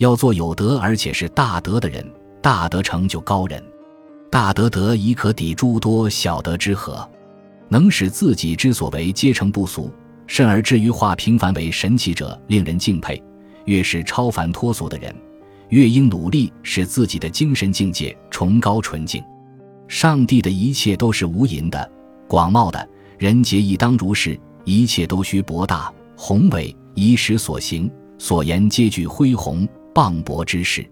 要做有德而且是大德的人，大德成就高人。大德德亦可抵诸多小德之和，能使自己之所为皆成不俗，甚而至于化平凡为神奇者，令人敬佩。越是超凡脱俗的人，越应努力使自己的精神境界崇高纯净。上帝的一切都是无垠的、广袤的，人皆亦当如是。一切都需博大宏伟，以使所行所言皆具恢宏磅礴之势。